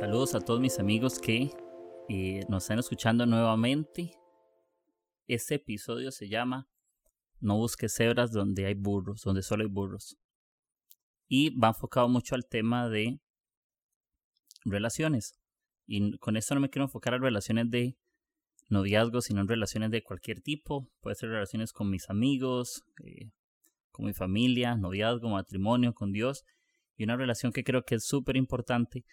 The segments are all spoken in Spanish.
Saludos a todos mis amigos que eh, nos están escuchando nuevamente. Este episodio se llama No busques cebras donde hay burros, donde solo hay burros. Y va enfocado mucho al tema de relaciones. Y con esto no me quiero enfocar a relaciones de noviazgo, sino en relaciones de cualquier tipo. Puede ser relaciones con mis amigos, eh, con mi familia, noviazgo, matrimonio, con Dios. Y una relación que creo que es súper importante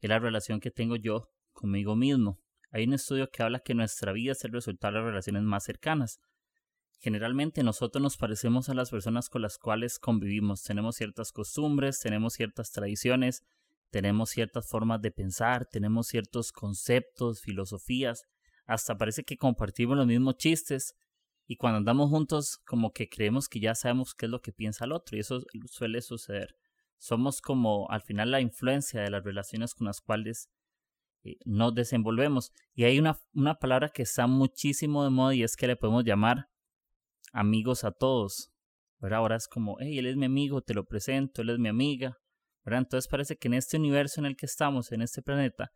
es la relación que tengo yo conmigo mismo. Hay un estudio que habla que nuestra vida es el resultado de las relaciones más cercanas. Generalmente nosotros nos parecemos a las personas con las cuales convivimos. Tenemos ciertas costumbres, tenemos ciertas tradiciones, tenemos ciertas formas de pensar, tenemos ciertos conceptos, filosofías, hasta parece que compartimos los mismos chistes y cuando andamos juntos como que creemos que ya sabemos qué es lo que piensa el otro y eso suele suceder. Somos como al final la influencia de las relaciones con las cuales eh, nos desenvolvemos. Y hay una, una palabra que está muchísimo de moda y es que le podemos llamar amigos a todos. Pero ahora es como, hey, él es mi amigo, te lo presento, él es mi amiga. Entonces parece que en este universo en el que estamos, en este planeta,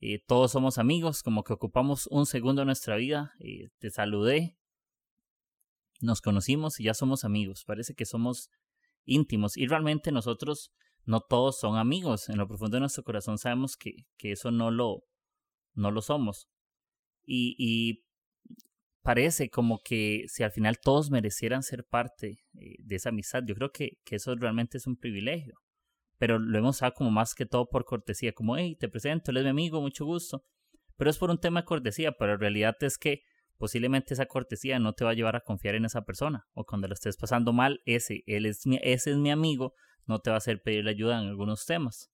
eh, todos somos amigos, como que ocupamos un segundo de nuestra vida, eh, te saludé, nos conocimos y ya somos amigos. Parece que somos íntimos y realmente nosotros no todos son amigos. En lo profundo de nuestro corazón sabemos que, que eso no lo, no lo somos. Y, y, parece como que si al final todos merecieran ser parte eh, de esa amistad, yo creo que, que eso realmente es un privilegio pero lo hemos dado como más que todo por cortesía, como, hey, te presento, él es mi amigo, mucho gusto. Pero es por un tema de cortesía, pero la realidad es que posiblemente esa cortesía no te va a llevar a confiar en esa persona. O cuando lo estés pasando mal, ese, él es mi, ese es mi amigo, no te va a hacer pedirle ayuda en algunos temas.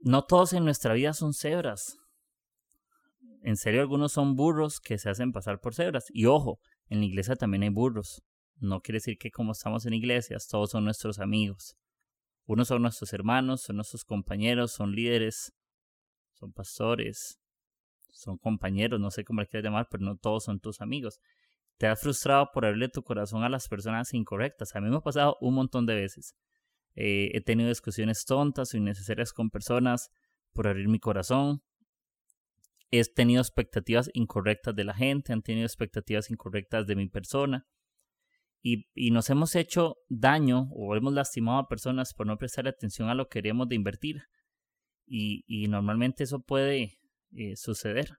No todos en nuestra vida son cebras. En serio, algunos son burros que se hacen pasar por cebras. Y ojo, en la iglesia también hay burros. No quiere decir que como estamos en iglesias, todos son nuestros amigos. Unos son nuestros hermanos, son nuestros compañeros, son líderes, son pastores, son compañeros, no sé cómo le quieras llamar, pero no todos son tus amigos. Te has frustrado por abrirle tu corazón a las personas incorrectas. A mí me ha pasado un montón de veces. Eh, he tenido discusiones tontas o innecesarias con personas por abrir mi corazón. He tenido expectativas incorrectas de la gente, han tenido expectativas incorrectas de mi persona y, nos hemos hecho daño o hemos lastimado a personas por no prestar atención a lo que queremos de invertir. Y, normalmente eso puede eh, suceder.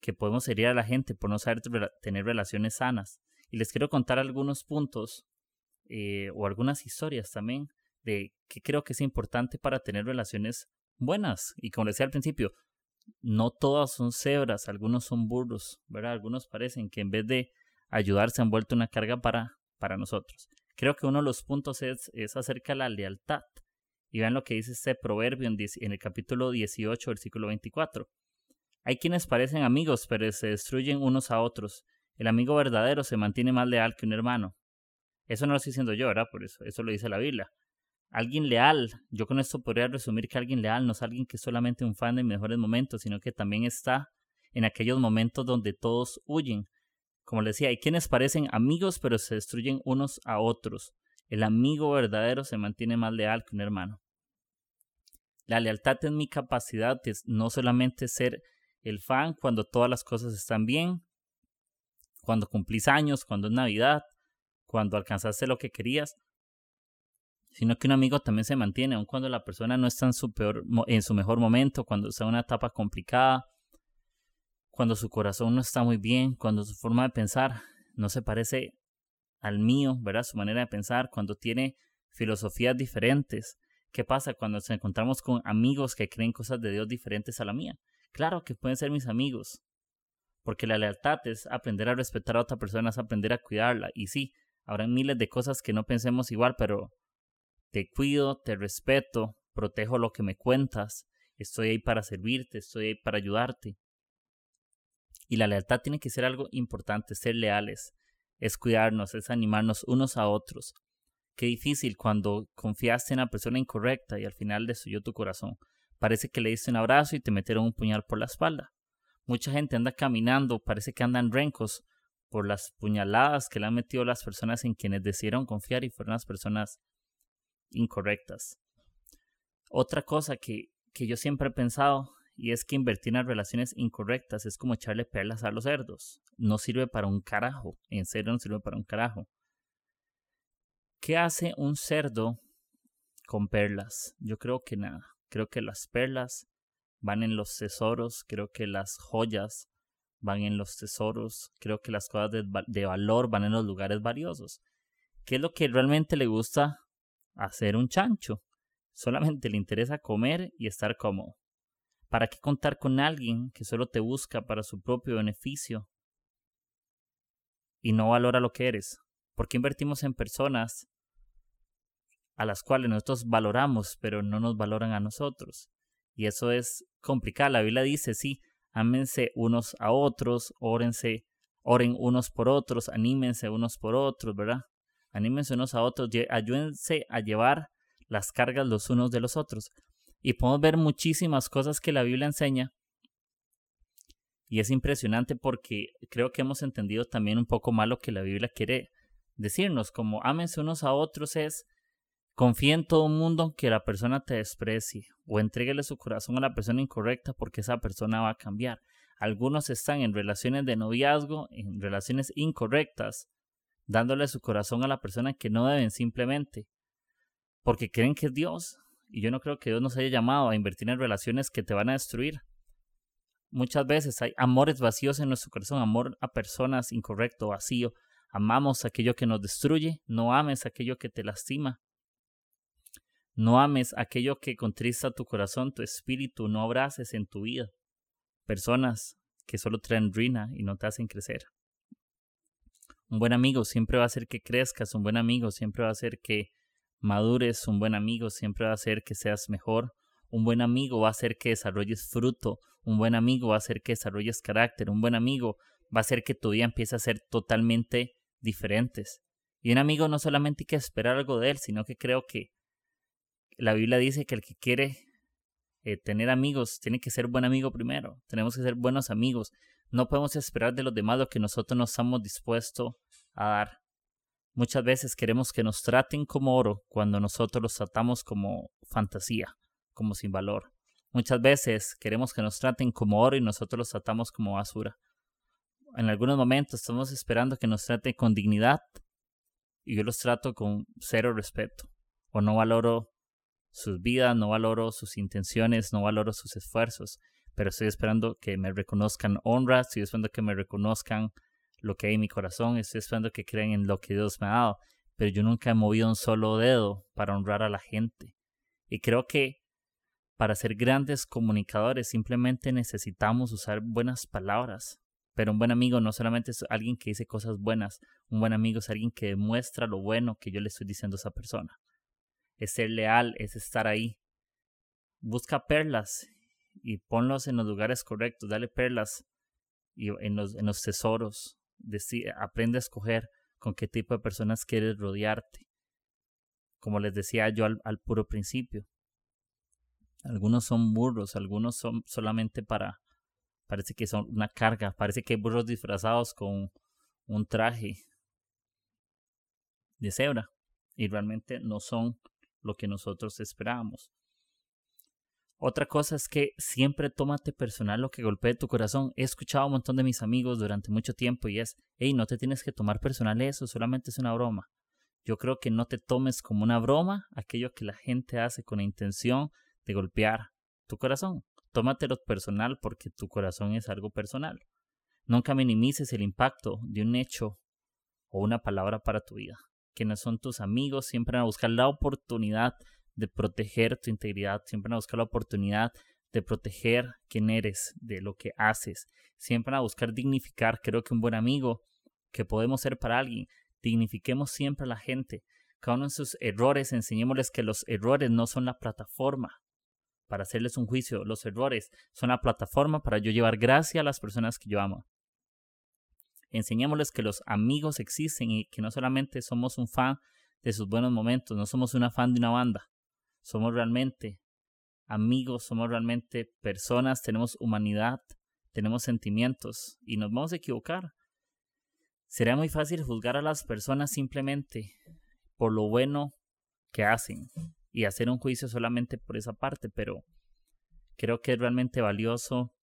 Que podemos herir a la gente por no saber tener relaciones sanas. Y les quiero contar algunos puntos eh, o algunas historias también de qué creo que es importante para tener relaciones buenas. Y como decía al principio, no todas son cebras, algunos son burros, ¿verdad? Algunos parecen que en vez de ayudar se han vuelto una carga para, para nosotros. Creo que uno de los puntos es, es acerca de la lealtad. Y vean lo que dice este proverbio en, el capítulo 18, versículo 24. Hay quienes parecen amigos, pero se destruyen unos a otros. El amigo verdadero se mantiene más leal que un hermano. Eso no lo estoy diciendo yo, ¿verdad? Por eso, eso lo dice la Biblia. Alguien leal, yo con esto podría resumir que alguien leal no es alguien que es solamente un fan de mejores momentos, sino que también está en aquellos momentos donde todos huyen, como les decía, hay quienes parecen amigos pero se destruyen unos a otros. El amigo verdadero se mantiene más leal que un hermano. La lealtad es mi capacidad de no solamente ser el fan cuando todas las cosas están bien, cuando cumplís años, cuando es Navidad, cuando alcanzaste lo que querías, sino que un amigo también se mantiene, aun cuando la persona no está en su, peor, en su mejor momento, cuando está en una etapa complicada, cuando su corazón no está muy bien, cuando su forma de pensar no se parece al mío, ¿verdad? Su manera de pensar, cuando tiene filosofías diferentes. ¿Qué pasa cuando nos encontramos con amigos que creen cosas de Dios diferentes a la mía? Claro que pueden ser mis amigos, porque la lealtad es aprender a respetar a otra persona, es aprender a cuidarla. Y sí, habrá miles de cosas que no pensemos igual, pero te cuido, te respeto, protejo lo que me cuentas, estoy ahí para servirte, estoy ahí para ayudarte. Y la lealtad tiene que ser algo importante, ser leales, es cuidarnos, es animarnos unos a otros. Qué difícil cuando confiaste en la persona incorrecta y al final destruyó tu corazón. Parece que le diste un abrazo y te metieron un puñal por la espalda. Mucha gente anda caminando, parece que andan rencos por las puñaladas que le han metido las personas en quienes decidieron confiar y fueron las personas incorrectas. Otra cosa que, que yo siempre he pensado y es que invertir en relaciones incorrectas es como echarle perlas a los cerdos. No sirve para un carajo. En serio no sirve para un carajo. ¿Qué hace un cerdo con perlas? Yo creo que nada. Creo que las perlas van en los tesoros. Creo que las joyas van en los tesoros. Creo que las cosas de, valor van en los lugares valiosos. ¿Qué es lo que realmente le gusta hacer un chancho? Solamente le interesa comer y estar cómodo. ¿Para qué contar con alguien que solo te busca para su propio beneficio y no valora lo que eres? ¿Por qué invertimos en personas a las cuales nosotros valoramos, pero no nos valoran a nosotros? Y eso es complicado. La Biblia dice, sí, ámense unos a otros, órense, oren unos por otros, anímense unos por otros, ¿verdad? Anímense unos a otros, ayúdense a llevar las cargas los unos de los otros. Y podemos ver muchísimas cosas que la Biblia enseña. Y es impresionante porque creo que hemos entendido también un poco más lo que la Biblia quiere decirnos, como ámense unos a otros es confía en todo mundo que la persona te desprecie o entréguele su corazón a la persona incorrecta porque esa persona va a cambiar. Algunos están en relaciones de noviazgo, en relaciones incorrectas, dándole su corazón a la persona que no deben simplemente porque creen que es Dios. Y yo no creo que Dios nos haya llamado a invertir en relaciones que te van a destruir. Muchas veces hay amores vacíos en nuestro corazón, amor a personas incorrecto, vacío. Amamos aquello que nos destruye, no ames aquello que te lastima. No ames aquello que contrista tu corazón, tu espíritu, no abraces en tu vida personas que solo traen ruina y no te hacen crecer. Un buen amigo siempre va a hacer que crezcas, un buen amigo siempre va a hacer que madures, un buen amigo siempre va a hacer que seas mejor, un buen amigo va a hacer que desarrolles fruto, un buen amigo va a hacer que desarrolles carácter, un buen amigo va a hacer que tu vida empiece a ser totalmente diferentes. Y un amigo no solamente hay que esperar algo de él, sino que creo que la Biblia dice que el que quiere eh, tener amigos tiene que ser buen amigo primero. Tenemos que ser buenos amigos. No podemos esperar de los demás lo que nosotros no estamos dispuestos a dar. Muchas veces queremos que nos traten como oro cuando nosotros los tratamos como fantasía, como sin valor. Muchas veces queremos que nos traten como oro y nosotros los tratamos como basura. En algunos momentos estamos esperando que nos traten con dignidad y yo los trato con cero respeto. O no valoro sus vidas, no valoro sus intenciones, no valoro sus esfuerzos, pero estoy esperando que me reconozcan honra, estoy esperando que me reconozcan lo que hay en mi corazón, estoy esperando que crean en lo que Dios me ha dado, pero yo nunca he movido un solo dedo para honrar a la gente. Y creo que para ser grandes comunicadores simplemente necesitamos usar buenas palabras. Pero un buen amigo no solamente es alguien que dice cosas buenas, un buen amigo es alguien que demuestra lo bueno que yo le estoy diciendo a esa persona. Es ser leal, es estar ahí. Busca perlas y ponlos en los lugares correctos, dale perlas y en los, en los tesoros aprende a escoger con qué tipo de personas quieres rodearte. Como les decía yo al, al puro principio. Algunos son burros, algunos son solamente para, parece que son una carga, parece que hay burros disfrazados con un traje de cebra y realmente no son lo que nosotros esperábamos. Otra cosa es que siempre tómate personal lo que golpee tu corazón. He escuchado a un montón de mis amigos durante mucho tiempo y es, hey, no te tienes que tomar personal eso, solamente es una broma. Yo creo que no te tomes como una broma aquello que la gente hace con la intención de golpear tu corazón. Tómatelo personal porque tu corazón es algo personal. Nunca minimices el impacto de un hecho o una palabra para tu vida. Que no son tus amigos, siempre van a buscar la oportunidad de proteger tu integridad, siempre van a buscar la oportunidad de proteger quién eres, de lo que haces, siempre van a buscar dignificar. Creo que un buen amigo que podemos ser para alguien, dignifiquemos siempre a la gente. Cada uno en sus errores, enseñémosles que los errores no son la plataforma para hacerles un juicio. Los errores son la plataforma para yo llevar gracia a las personas que yo amo. Enseñémosles que los amigos existen y que no solamente somos un fan de sus buenos momentos, no somos una fan de una banda, somos realmente amigos, somos realmente personas, tenemos humanidad, tenemos sentimientos y nos vamos a equivocar. Sería muy fácil juzgar a las personas simplemente por lo bueno que hacen y hacer un juicio solamente por esa parte, pero Creo que es realmente valioso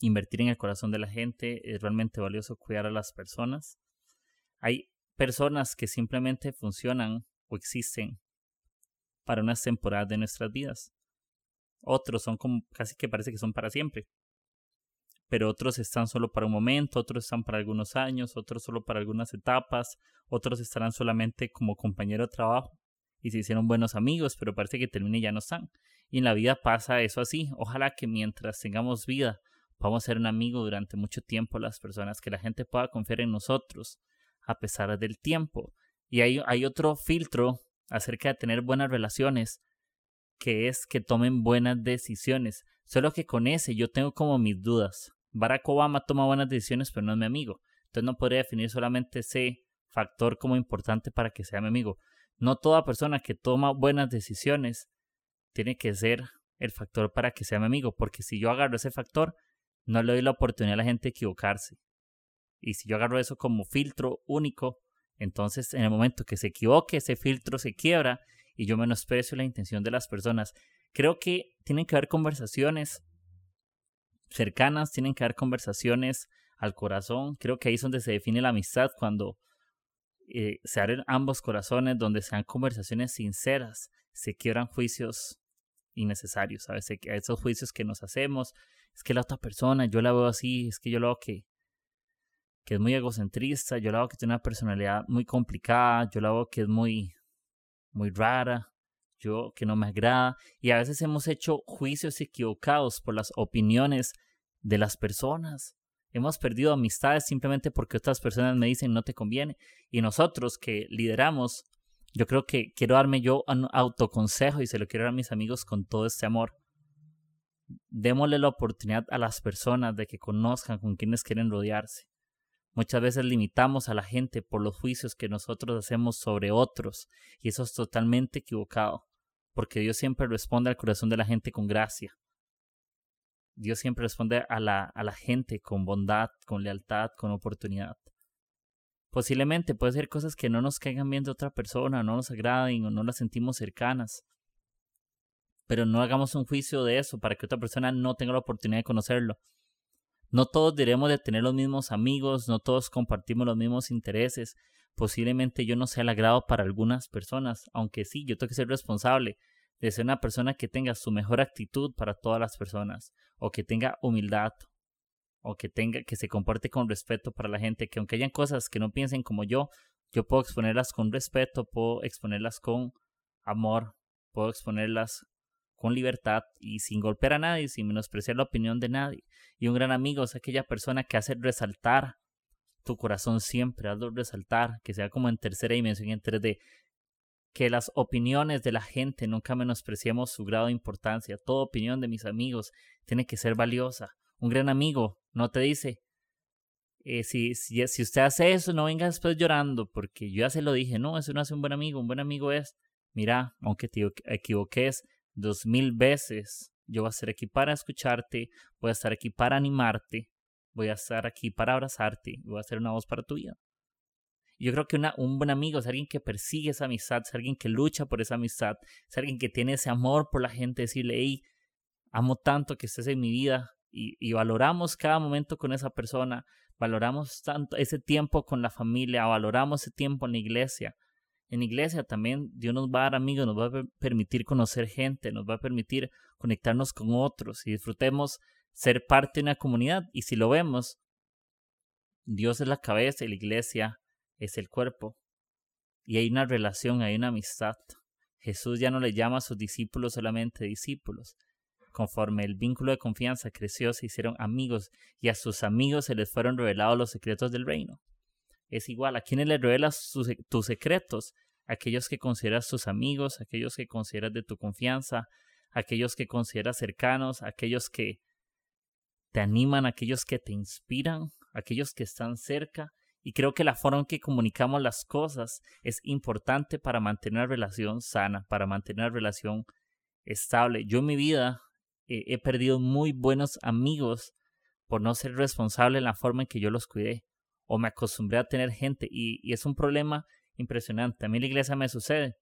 invertir en el corazón de la gente, es realmente valioso cuidar a las personas. Hay personas que simplemente funcionan o existen para unas temporadas de nuestras vidas. Otros son como casi que parece que son para siempre. Pero otros están solo para un momento, otros están para algunos años, otros solo para algunas etapas, otros estarán solamente como compañero de trabajo y se hicieron buenos amigos, pero parece que termina y ya no están. Y en la vida pasa eso así. Ojalá que mientras tengamos vida podamos ser un amigo durante mucho tiempo las personas, que la gente pueda confiar en nosotros a pesar del tiempo. Y hay, hay otro filtro acerca de tener buenas relaciones, que es que tomen buenas decisiones. Solo que con ese yo tengo como mis dudas. Barack Obama toma buenas decisiones, pero no es mi amigo. Entonces no podría definir solamente ese factor como importante para que sea mi amigo. No toda persona que toma buenas decisiones tiene que ser el factor para que sea mi amigo, porque si yo agarro ese factor, no le doy la oportunidad a la gente de equivocarse. Y si yo agarro eso como filtro único, entonces en el momento que se equivoque, ese filtro se quiebra y yo menosprecio la intención de las personas. Creo que tienen que haber conversaciones cercanas, tienen que haber conversaciones al corazón. Creo que ahí es donde se define la amistad, cuando eh, se abren ambos corazones, donde se dan conversaciones sinceras, se quiebran juicios innecesarios, ¿sabes? Esos juicios que nos hacemos, es que la otra persona, yo la veo así, es que yo lo veo que, que es muy egocentrista, yo la veo que tiene una personalidad muy complicada, yo la veo que es muy, muy rara, yo que no me agrada, y a veces hemos hecho juicios equivocados por las opiniones de las personas. Hemos perdido amistades simplemente porque otras personas me dicen no te conviene. Y nosotros que lideramos, yo creo que quiero darme yo un autoconsejo y se lo quiero dar a mis amigos con todo este amor. Démosle la oportunidad a las personas de que conozcan con quienes quieren rodearse. Muchas veces limitamos a la gente por los juicios que nosotros hacemos sobre otros y eso es totalmente equivocado, porque Dios siempre responde al corazón de la gente con gracia. Dios siempre responde a la, a la gente con bondad, con lealtad, con oportunidad. Posiblemente puede ser cosas que no nos caigan bien de otra persona, no nos agraden o no las sentimos cercanas. Pero no hagamos un juicio de eso para que otra persona no tenga la oportunidad de conocerlo. No todos diremos de tener los mismos amigos, no todos compartimos los mismos intereses. Posiblemente yo no sea el agrado para algunas personas, aunque sí, yo tengo que ser responsable de ser una persona que tenga su mejor actitud para todas las personas, o que tenga humildad, o que tenga, que se comporte con respeto para la gente, que aunque hayan cosas que no piensen como yo, yo puedo exponerlas con respeto, puedo exponerlas con amor, puedo exponerlas con libertad y sin golpear a nadie, sin menospreciar la opinión de nadie. Y un gran amigo es aquella persona que hace resaltar tu corazón siempre, hazlo resaltar, que sea como en tercera dimensión, en 3D, que las opiniones de la gente nunca menospreciemos su grado de importancia. Toda opinión de mis amigos tiene que ser valiosa. Un gran amigo no te dice, eh, si, si, si, usted hace eso, no venga después llorando, porque yo ya se lo dije, no, eso no hace un buen amigo. Un buen amigo es, mira, aunque te equivoques dos mil veces, yo voy a estar aquí para escucharte, voy a estar aquí para animarte, voy a estar aquí para abrazarte, voy a ser una voz para tu vida. Yo creo que un buen amigo es alguien que persigue esa amistad, es alguien que lucha por esa amistad, es alguien que tiene ese amor por la gente, decirle, hey, amo tanto que estés en mi vida y valoramos cada momento con esa persona, valoramos tanto ese tiempo con la familia, valoramos ese tiempo en la iglesia. En iglesia también Dios nos va a dar amigos, nos va a permitir conocer gente, nos va a permitir conectarnos con otros y disfrutemos ser parte de una comunidad. Y si lo vemos, Dios es la cabeza y la iglesia es el cuerpo. Y hay una relación, hay una amistad. Jesús ya no le llama a sus discípulos solamente discípulos. Conforme el vínculo de confianza creció, se hicieron amigos y a sus amigos se les fueron revelados los secretos del reino. Es igual, ¿a quienes le revelas tus secretos? Aquellos que consideras tus amigos, aquellos que consideras de tu confianza, aquellos que consideras cercanos, aquellos que te animan, aquellos que te inspiran, aquellos que están cerca y creo que la forma en que comunicamos las cosas es importante para mantener una relación sana, para mantener una relación estable. Yo en mi vida he perdido muy buenos amigos por no ser responsable en la forma en que yo los cuidé. O me acostumbré a tener gente y, y es un problema impresionante. A mí la iglesia me sucede.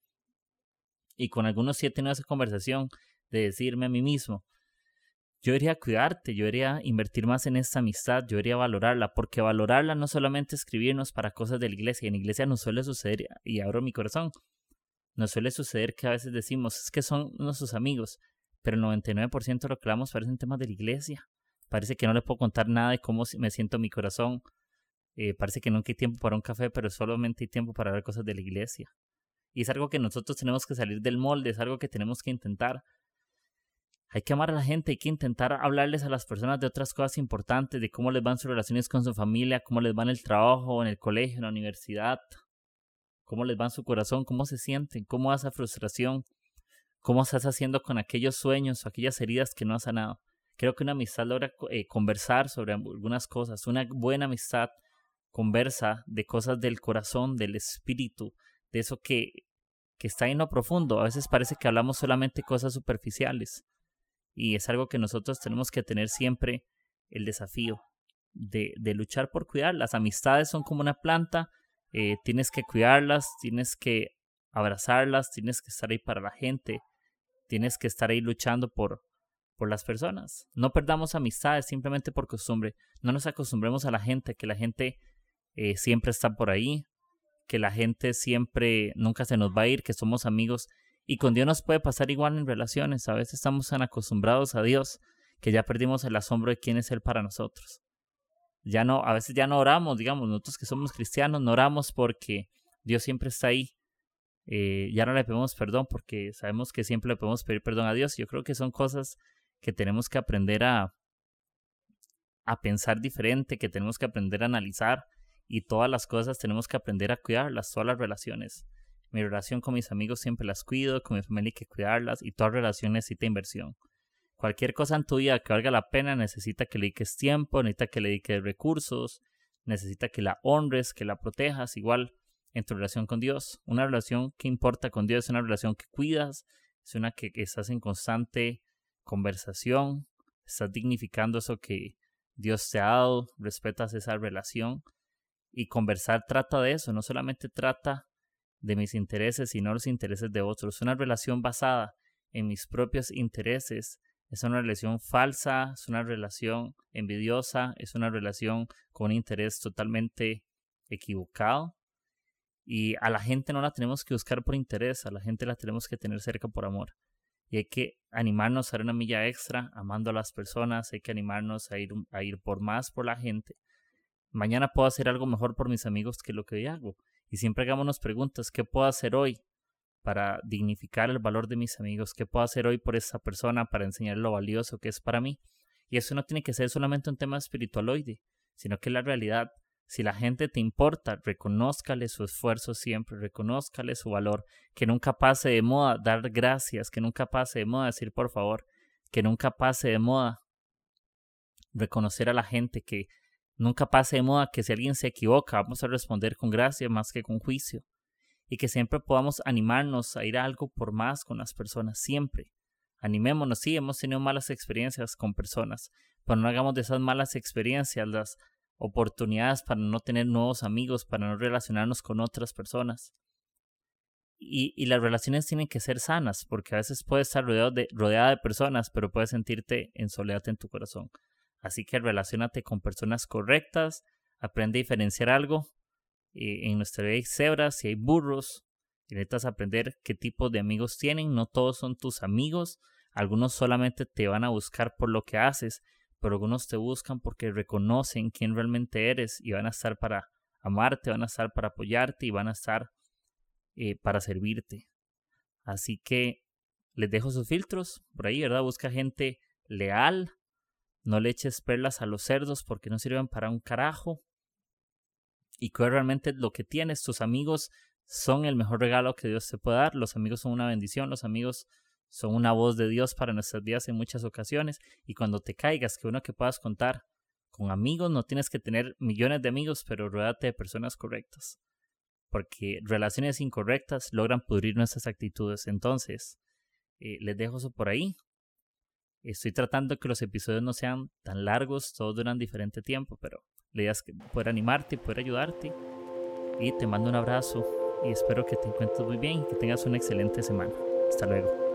Y con algunos sí he tenido conversación de decirme a mí mismo, yo debería cuidarte, yo debería invertir más en esta amistad, yo debería valorarla, porque valorarla no solamente escribirnos para cosas de la iglesia, en la iglesia nos suele suceder, y abro mi corazón, nos suele suceder que a veces decimos, es que son nuestros amigos, pero el 99% de lo que hablamos parecen temas de la iglesia. Parece que no le puedo contar nada de cómo me siento en mi corazón. Eh, parece que nunca hay tiempo para un café, pero solamente hay tiempo para ver cosas de la iglesia. Y es algo que nosotros tenemos que salir del molde, es algo que tenemos que intentar. Hay que amar a la gente, hay que intentar hablarles a las personas de otras cosas importantes, de cómo les van sus relaciones con su familia, cómo les va en el trabajo, en el colegio, en la universidad, cómo les va en su corazón, cómo se sienten, cómo va esa frustración, cómo estás haciendo con aquellos sueños o aquellas heridas que no has sanado. Creo que una amistad logra eh, conversar sobre algunas cosas. Una buena amistad conversa de cosas del corazón, del espíritu, de eso que, que está en lo profundo. A veces parece que hablamos solamente cosas superficiales y es algo que nosotros tenemos que tener siempre el desafío de, de luchar por cuidar. Las amistades son como una planta, eh, tienes que cuidarlas, tienes que abrazarlas, tienes que estar ahí para la gente, tienes que estar ahí luchando por, por las personas. No perdamos amistades simplemente por costumbre. No nos acostumbremos a la gente, que la gente eh, siempre está por ahí, que la gente siempre nunca se nos va a ir, que somos amigos. Y con Dios nos puede pasar igual en relaciones. A veces estamos tan acostumbrados a Dios que ya perdimos el asombro de quién es Él para nosotros. Ya no, a veces ya no oramos, digamos, nosotros que somos cristianos no oramos porque Dios siempre está ahí. Eh, ya no le pedimos perdón porque sabemos que siempre le podemos pedir perdón a Dios. Yo creo que son cosas que tenemos que aprender a, a pensar diferente, que tenemos que aprender a analizar y todas las cosas tenemos que aprender a cuidarlas, todas las relaciones. Mi relación con mis amigos siempre las cuido, con mi familia hay que cuidarlas y toda relación necesita inversión. Cualquier cosa en tu vida que valga la pena necesita que le dediques tiempo, necesita que le dediques recursos, necesita que la honres, que la protejas, igual en tu relación con Dios. Una relación que importa con Dios es una relación que cuidas, es una que, estás en constante conversación, estás dignificando eso que Dios te ha dado, respetas esa relación y conversar trata de eso, no solamente trata de mis intereses, sino los intereses de otros. Una relación basada en mis propios intereses es una relación falsa, es una relación envidiosa, es una relación con un interés totalmente equivocado. Y a la gente no la tenemos que buscar por interés, a la gente la tenemos que tener cerca por amor. Y hay que animarnos a dar una milla extra, amando a las personas, hay que animarnos a ir, a ir por más por la gente. Mañana puedo hacer algo mejor por mis amigos que lo que hoy hago. Y siempre hagámonos preguntas, ¿qué puedo hacer hoy para dignificar el valor de mis amigos? ¿Qué puedo hacer hoy por esa persona para enseñar lo valioso que es para mí? Y eso no tiene que ser solamente un tema espiritualoide, sino que la realidad. Si la gente te importa, reconózcale su esfuerzo siempre, reconózcale su valor, que nunca pase de moda dar gracias, que nunca pase de moda decir por favor, que nunca pase de moda reconocer a la gente, que nunca pase de moda que si alguien se equivoca vamos a responder con gracia más que con juicio y que siempre podamos animarnos a ir a algo por más con las personas, siempre. Animémonos, sí, hemos tenido malas experiencias con personas, pero no hagamos de esas malas experiencias las oportunidades para no tener nuevos amigos, para no relacionarnos con otras personas. Y, y las relaciones tienen que ser sanas, porque a veces puedes estar rodeado de, rodeada de personas, pero puedes sentirte en soledad en tu corazón. Así que relacionate con personas correctas, aprende a diferenciar algo en nuestra vida hay cebras y hay burros. Y necesitas aprender qué tipo de amigos tienen. No todos son tus amigos. Algunos solamente te van a buscar por lo que haces, pero algunos te buscan porque reconocen quién realmente eres y van a estar para amarte, van a estar para apoyarte y van a estar eh, para servirte. Así que les dejo sus filtros por ahí, ¿verdad? Busca gente leal. No le eches perlas a los cerdos porque no sirven para un carajo y que realmente lo que tienes, tus amigos son el mejor regalo que Dios te puede dar. Los amigos son una bendición, los amigos son una voz de Dios para nuestras vidas en muchas ocasiones. Y cuando te caigas, que uno que puedas contar con amigos, no tienes que tener millones de amigos, pero rodeate de personas correctas. Porque relaciones incorrectas logran pudrir nuestras actitudes. Entonces, eh, les dejo eso por ahí. Estoy tratando que los episodios no sean tan largos, todos duran diferente tiempo, pero la idea que poder animarte, poder ayudarte. Y te mando un abrazo y espero que te encuentres muy bien y que tengas una excelente semana. Hasta luego.